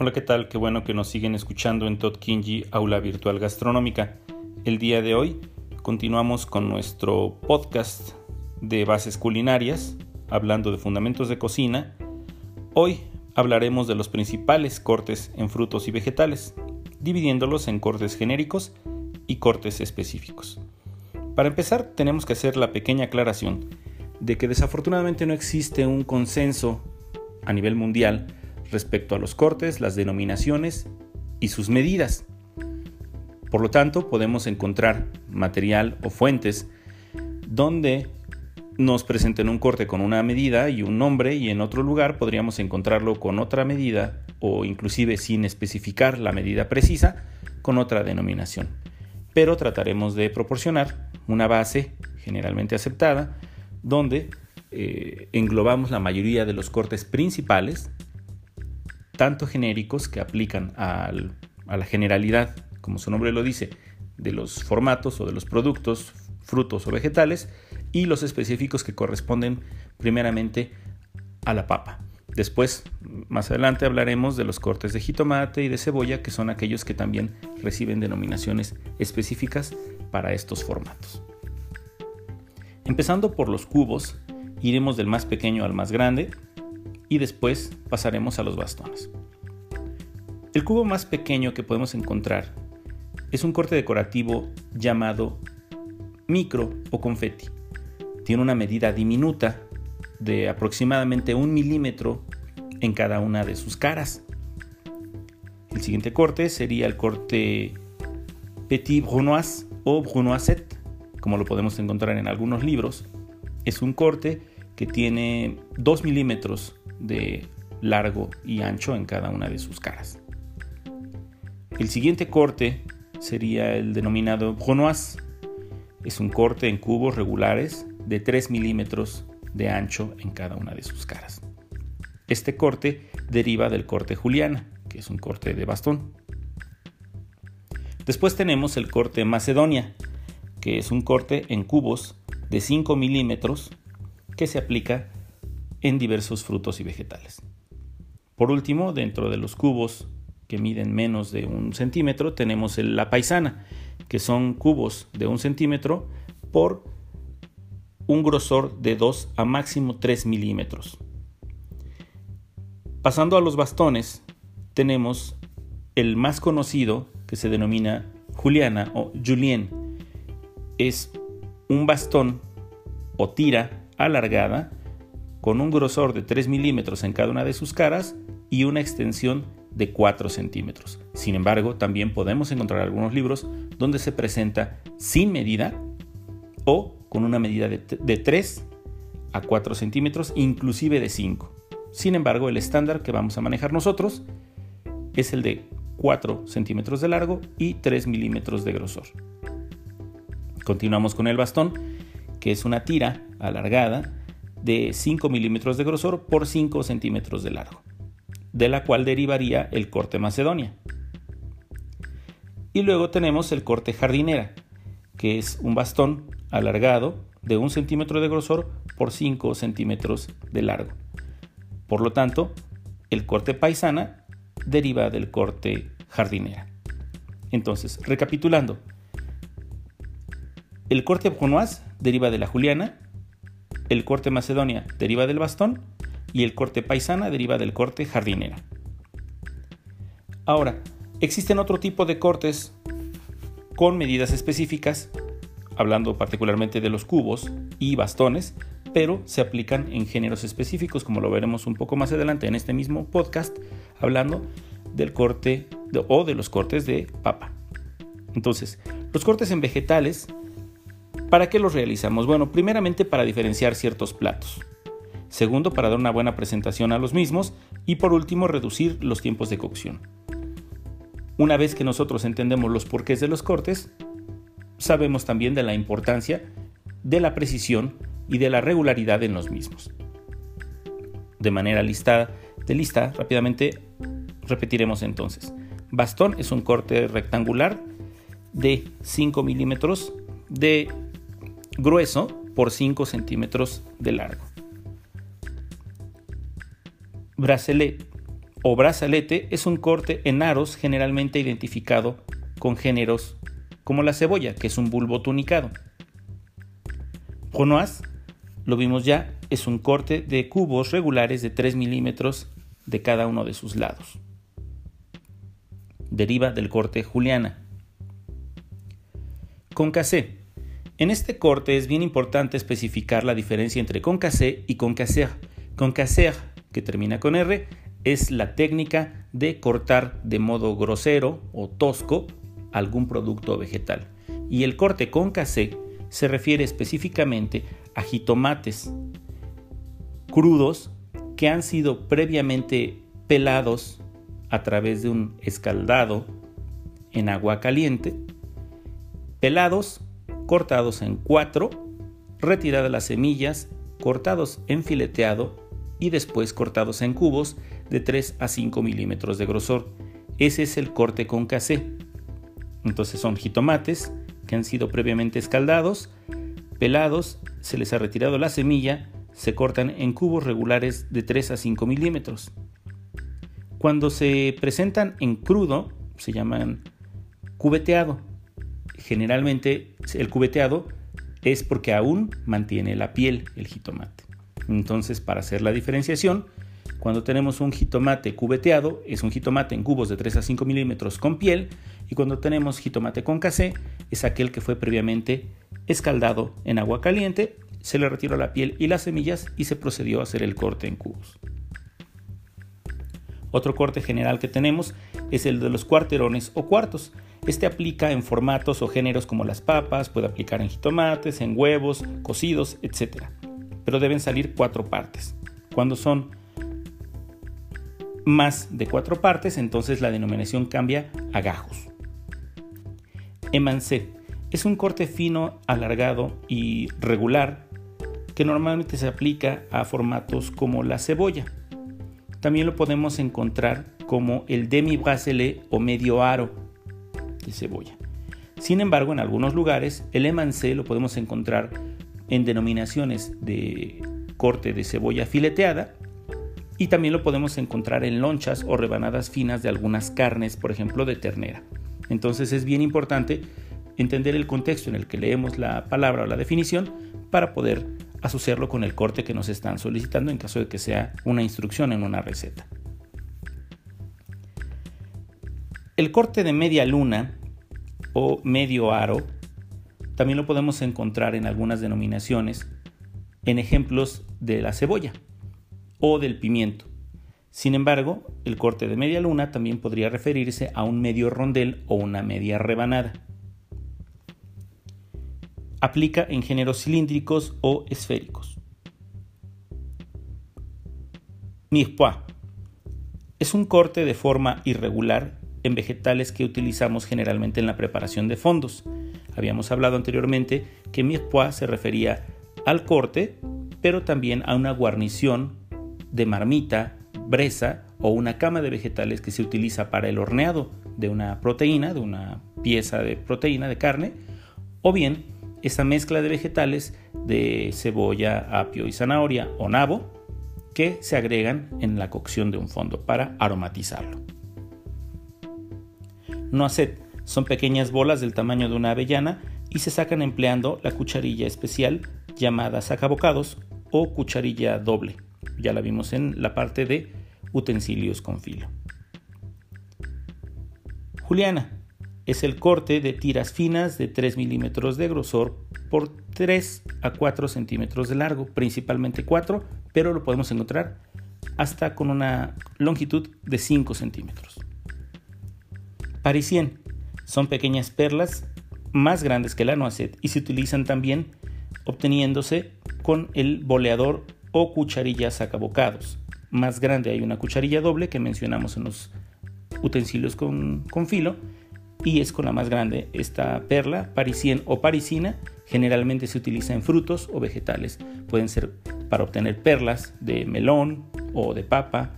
Hola, ¿qué tal? Qué bueno que nos siguen escuchando en Todd Kinji Aula Virtual Gastronómica. El día de hoy continuamos con nuestro podcast de bases culinarias, hablando de fundamentos de cocina. Hoy hablaremos de los principales cortes en frutos y vegetales, dividiéndolos en cortes genéricos y cortes específicos. Para empezar, tenemos que hacer la pequeña aclaración de que desafortunadamente no existe un consenso a nivel mundial respecto a los cortes, las denominaciones y sus medidas. Por lo tanto, podemos encontrar material o fuentes donde nos presenten un corte con una medida y un nombre y en otro lugar podríamos encontrarlo con otra medida o inclusive sin especificar la medida precisa con otra denominación. Pero trataremos de proporcionar una base generalmente aceptada donde eh, englobamos la mayoría de los cortes principales, tanto genéricos que aplican a la generalidad, como su nombre lo dice, de los formatos o de los productos, frutos o vegetales, y los específicos que corresponden primeramente a la papa. Después, más adelante hablaremos de los cortes de jitomate y de cebolla, que son aquellos que también reciben denominaciones específicas para estos formatos. Empezando por los cubos, iremos del más pequeño al más grande y después pasaremos a los bastones. El cubo más pequeño que podemos encontrar es un corte decorativo llamado micro o confeti. Tiene una medida diminuta de aproximadamente un milímetro en cada una de sus caras. El siguiente corte sería el corte Petit Brunoise o Brunoisette, como lo podemos encontrar en algunos libros, es un corte que tiene 2 milímetros de largo y ancho en cada una de sus caras. El siguiente corte sería el denominado Brunoise. Es un corte en cubos regulares de 3 milímetros de ancho en cada una de sus caras. Este corte deriva del corte Juliana, que es un corte de bastón. Después tenemos el corte Macedonia, que es un corte en cubos de 5 milímetros que se aplica en diversos frutos y vegetales. Por último, dentro de los cubos que miden menos de un centímetro, tenemos la paisana, que son cubos de un centímetro por un grosor de 2 a máximo 3 milímetros. Pasando a los bastones, tenemos el más conocido que se denomina Juliana o Julien, es un bastón o tira alargada con un grosor de 3 milímetros en cada una de sus caras y una extensión de 4 centímetros. Sin embargo, también podemos encontrar algunos libros donde se presenta sin medida o con una medida de, 3 a 4 centímetros, inclusive de 5. Sin embargo, el estándar que vamos a manejar nosotros es el de 4 centímetros de largo y 3 milímetros de grosor. Continuamos con el bastón, que es una tira alargada de 5 milímetros de grosor por 5 centímetros de largo, de la cual derivaría el corte macedonia. Y luego tenemos el corte jardinera, que es un bastón alargado de 1 centímetro de grosor por 5 centímetros de largo. Por lo tanto, el corte paisana deriva del corte jardinera. Entonces, recapitulando, el corte brunoise deriva de la juliana, el corte macedonia deriva del bastón y el corte paisana deriva del corte jardinera. Ahora, existen otro tipo de cortes con medidas específicas, hablando particularmente de los cubos y bastones, pero se aplican en géneros específicos, como lo veremos un poco más adelante en este mismo podcast, hablando del corte o de los cortes de papa. Entonces, los cortes en vegetales ¿Para qué los realizamos? Bueno, primeramente para diferenciar ciertos platos. Segundo, para dar una buena presentación a los mismos. Y por último, reducir los tiempos de cocción. Una vez que nosotros entendemos los porqués de los cortes, sabemos también de la importancia de la precisión y de la regularidad en los mismos. De manera listada, de lista, rápidamente repetiremos entonces. Bastón es un corte rectangular de 5 milímetros de grueso por 5 centímetros de largo. Bracelet o brazalete es un corte en aros generalmente identificado con géneros como la cebolla, que es un bulbo tunicado. Pronoise, lo vimos ya, es un corte de cubos regulares de 3 milímetros de cada uno de sus lados. Deriva del corte juliana. Concassé. En este corte es bien importante especificar la diferencia entre concassé y concasser. Concasser, que termina con R, es la técnica de cortar de modo grosero o tosco algún producto vegetal. Y el corte concassé se refiere específicamente a jitomates crudos que han sido previamente pelados a través de un escaldado en agua caliente, pelados, cortados en cuatro, retiradas las semillas, cortados en fileteado y después cortados en cubos de 3 a 5 milímetros de grosor. Ese es el corte con casé. Entonces son jitomates que han sido previamente escaldados, pelados, se les ha retirado la semilla, se cortan en cubos regulares de 3 a 5 milímetros. Cuando se presentan en crudo, se llaman cubeteado. Generalmente el cubeteado es porque aún mantiene la piel el jitomate. Entonces, para hacer la diferenciación, cuando tenemos un jitomate cubeteado, es un jitomate en cubos de 3 a 5 milímetros con piel, y cuando tenemos jitomate con casé, es aquel que fue previamente escaldado en agua caliente, se le retiró la piel y las semillas y se procedió a hacer el corte en cubos. Otro corte general que tenemos es el de los cuarterones o cuartos. Este aplica en formatos o géneros como las papas, puede aplicar en jitomates, en huevos, cocidos, etc. Pero deben salir cuatro partes. Cuando son más de cuatro partes, entonces la denominación cambia a gajos. Emancé es un corte fino, alargado y regular que normalmente se aplica a formatos como la cebolla. También lo podemos encontrar como el demi bracelet o medio aro cebolla. Sin embargo, en algunos lugares el emancé lo podemos encontrar en denominaciones de corte de cebolla fileteada y también lo podemos encontrar en lonchas o rebanadas finas de algunas carnes, por ejemplo de ternera. Entonces es bien importante entender el contexto en el que leemos la palabra o la definición para poder asociarlo con el corte que nos están solicitando en caso de que sea una instrucción en una receta. El corte de media luna o medio aro también lo podemos encontrar en algunas denominaciones en ejemplos de la cebolla o del pimiento. Sin embargo, el corte de media luna también podría referirse a un medio rondel o una media rebanada. Aplica en géneros cilíndricos o esféricos. Mirepoix es un corte de forma irregular en vegetales que utilizamos generalmente en la preparación de fondos. Habíamos hablado anteriormente que mirepoix se refería al corte, pero también a una guarnición de marmita, bresa o una cama de vegetales que se utiliza para el horneado de una proteína, de una pieza de proteína de carne, o bien esa mezcla de vegetales de cebolla, apio y zanahoria o nabo que se agregan en la cocción de un fondo para aromatizarlo. Noacet son pequeñas bolas del tamaño de una avellana y se sacan empleando la cucharilla especial llamada sacabocados o cucharilla doble. Ya la vimos en la parte de utensilios con filo. Juliana es el corte de tiras finas de 3 milímetros de grosor por 3 a 4 centímetros de largo, principalmente 4, pero lo podemos encontrar hasta con una longitud de 5 centímetros. Parisien son pequeñas perlas más grandes que la noisette y se utilizan también obteniéndose con el boleador o cucharilla sacabocados. Más grande hay una cucharilla doble que mencionamos en los utensilios con, con filo y es con la más grande. Esta perla, parisien o parisina, generalmente se utiliza en frutos o vegetales. Pueden ser para obtener perlas de melón o de papa,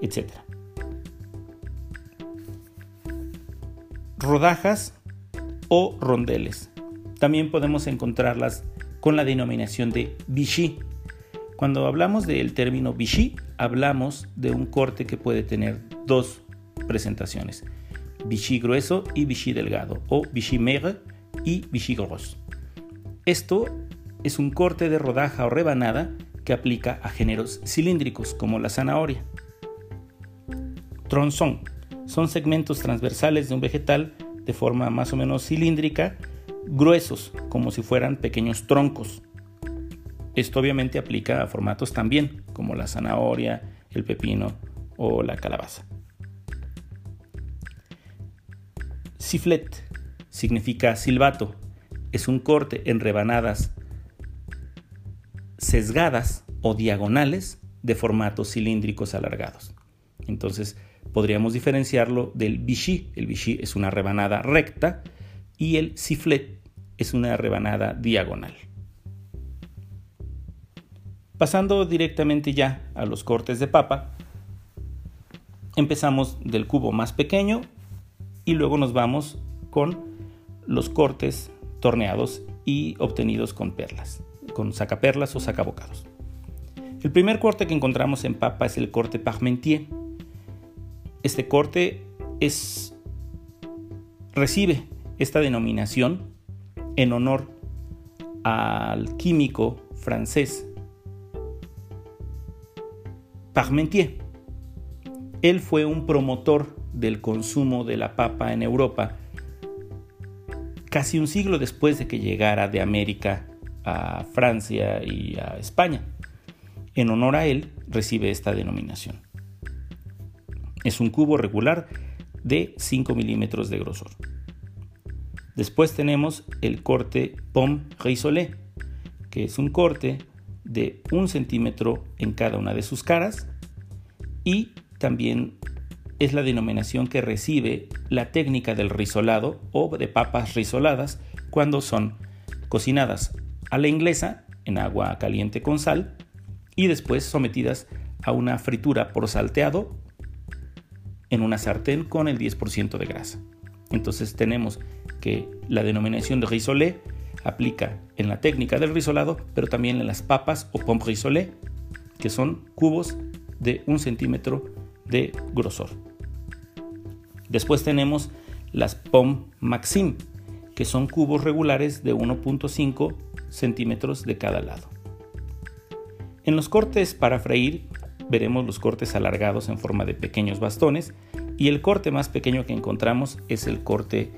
etc. Rodajas o rondeles. También podemos encontrarlas con la denominación de Vichy. Cuando hablamos del término Vichy, hablamos de un corte que puede tener dos presentaciones, Vichy grueso y Vichy delgado, o Vichy maigre y Vichy gros. Esto es un corte de rodaja o rebanada que aplica a géneros cilíndricos como la zanahoria. Tronzón son segmentos transversales de un vegetal de forma más o menos cilíndrica, gruesos, como si fueran pequeños troncos. Esto obviamente aplica a formatos también, como la zanahoria, el pepino o la calabaza. Siflet significa silbato. Es un corte en rebanadas sesgadas o diagonales de formatos cilíndricos alargados. Entonces podríamos diferenciarlo del vichy. El vichy es una rebanada recta y el siflet es una rebanada diagonal. Pasando directamente ya a los cortes de papa, empezamos del cubo más pequeño y luego nos vamos con los cortes torneados y obtenidos con perlas, con sacaperlas o sacabocados. El primer corte que encontramos en papa es el corte Parmentier. Este corte es, recibe esta denominación en honor al químico francés Parmentier. Él fue un promotor del consumo de la papa en Europa casi un siglo después de que llegara de América a Francia y a España. En honor a él recibe esta denominación. Es un cubo regular de 5 milímetros de grosor. Después tenemos el corte Pomme Risolé, que es un corte de un centímetro en cada una de sus caras y también es la denominación que recibe la técnica del risolado o de papas risoladas cuando son cocinadas a la inglesa en agua caliente con sal y después sometidas a una fritura por salteado en una sartén con el 10% de grasa. Entonces tenemos que la denominación de risolé aplica en la técnica del risolado, pero también en las papas o pommes risolé, que son cubos de un centímetro de grosor. Después tenemos las POM Maxim, que son cubos regulares de 1.5 centímetros de cada lado. En los cortes para freír veremos los cortes alargados en forma de pequeños bastones y el corte más pequeño que encontramos es el corte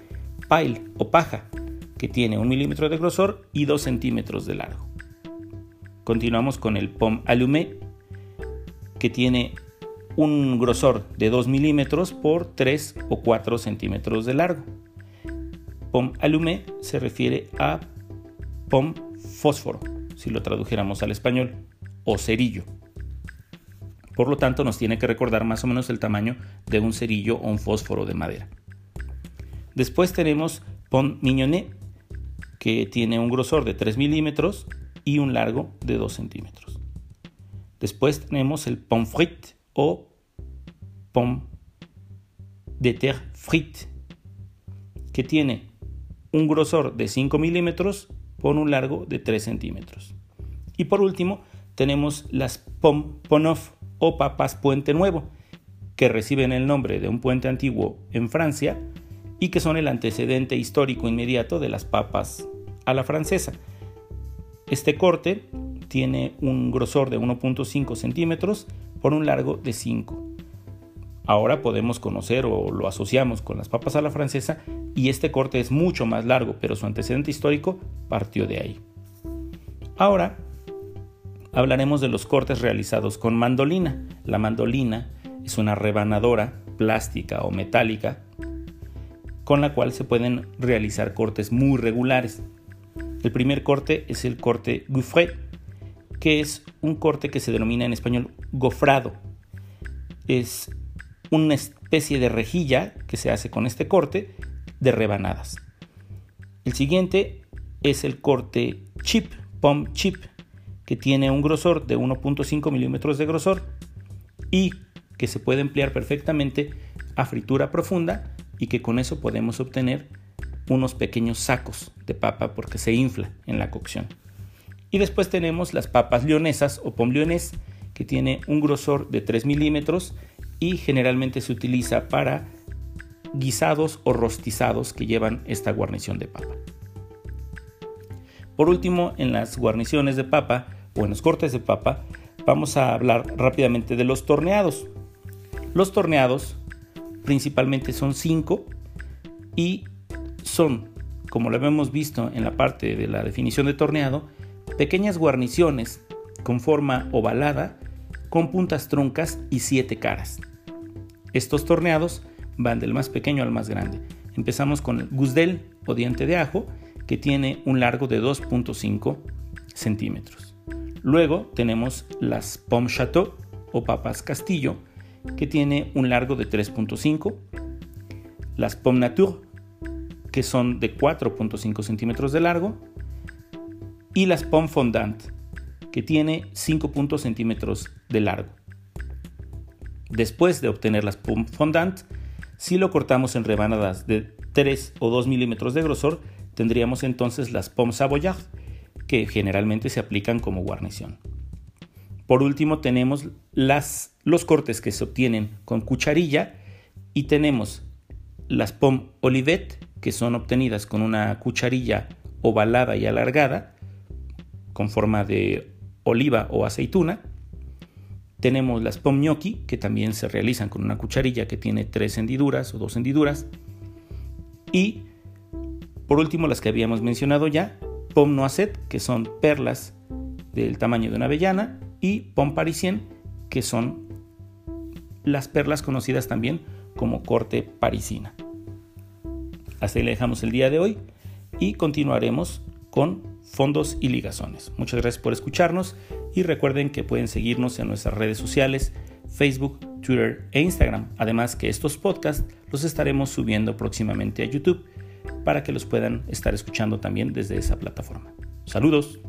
pile o paja, que tiene un milímetro de grosor y 2 centímetros de largo. Continuamos con el pom allumé, que tiene un grosor de 2 milímetros por 3 o 4 centímetros de largo. Pom allumé se refiere a pom fósforo, si lo tradujéramos al español, o cerillo. Por lo tanto, nos tiene que recordar más o menos el tamaño de un cerillo o un fósforo de madera. Después tenemos pom mignonnet, que tiene un grosor de 3 milímetros y un largo de 2 centímetros. Después tenemos el pom frit, o pomme de terre frite, que tiene un grosor de 5 milímetros por un largo de 3 centímetros. Y por último, tenemos las pomme ponof o papas puente nuevo, que reciben el nombre de un puente antiguo en Francia y que son el antecedente histórico inmediato de las papas a la francesa. Este corte tiene un grosor de 1.5 centímetros por un largo de 5. Ahora podemos conocer o lo asociamos con las papas a la francesa y este corte es mucho más largo, pero su antecedente histórico partió de ahí. Ahora hablaremos de los cortes realizados con mandolina. La mandolina es una rebanadora plástica o metálica con la cual se pueden realizar cortes muy regulares. El primer corte es el corte Gouffret, que es un corte que se denomina en español gofrado. Es una especie de rejilla que se hace con este corte de rebanadas. El siguiente es el corte chip, pom chip, que tiene un grosor de 1.5 milímetros de grosor y que se puede emplear perfectamente a fritura profunda y que con eso podemos obtener unos pequeños sacos de papa porque se infla en la cocción. Y después tenemos las papas leonesas o pom que tiene un grosor de 3 milímetros y generalmente se utiliza para guisados o rostizados que llevan esta guarnición de papa. Por último, en las guarniciones de papa o en los cortes de papa, vamos a hablar rápidamente de los torneados. Los torneados principalmente son cinco y son, como lo hemos visto en la parte de la definición de torneado, pequeñas guarniciones con forma ovalada, con puntas truncas y siete caras. Estos torneados van del más pequeño al más grande. Empezamos con el gusdel o diente de ajo, que tiene un largo de 2.5 centímetros. Luego tenemos las pomme chateau o papas castillo, que tiene un largo de 3.5. Las pomme nature, que son de 4.5 centímetros de largo. Y las pomme fondant, que tiene 5 centímetros de largo. Después de obtener las pomme fondant, si lo cortamos en rebanadas de 3 o 2 milímetros de grosor, tendríamos entonces las pommes savoyard, que generalmente se aplican como guarnición. Por último tenemos las, los cortes que se obtienen con cucharilla y tenemos las pommes olivet, que son obtenidas con una cucharilla ovalada y alargada, con forma de oliva o aceituna, tenemos las pom gnocchi, que también se realizan con una cucharilla que tiene tres hendiduras o dos hendiduras. Y por último, las que habíamos mencionado ya, pom noisette, que son perlas del tamaño de una avellana, y pom parisien, que son las perlas conocidas también como corte parisina. Hasta ahí le dejamos el día de hoy y continuaremos con fondos y ligazones. Muchas gracias por escucharnos y recuerden que pueden seguirnos en nuestras redes sociales, Facebook, Twitter e Instagram. Además que estos podcasts los estaremos subiendo próximamente a YouTube para que los puedan estar escuchando también desde esa plataforma. Saludos.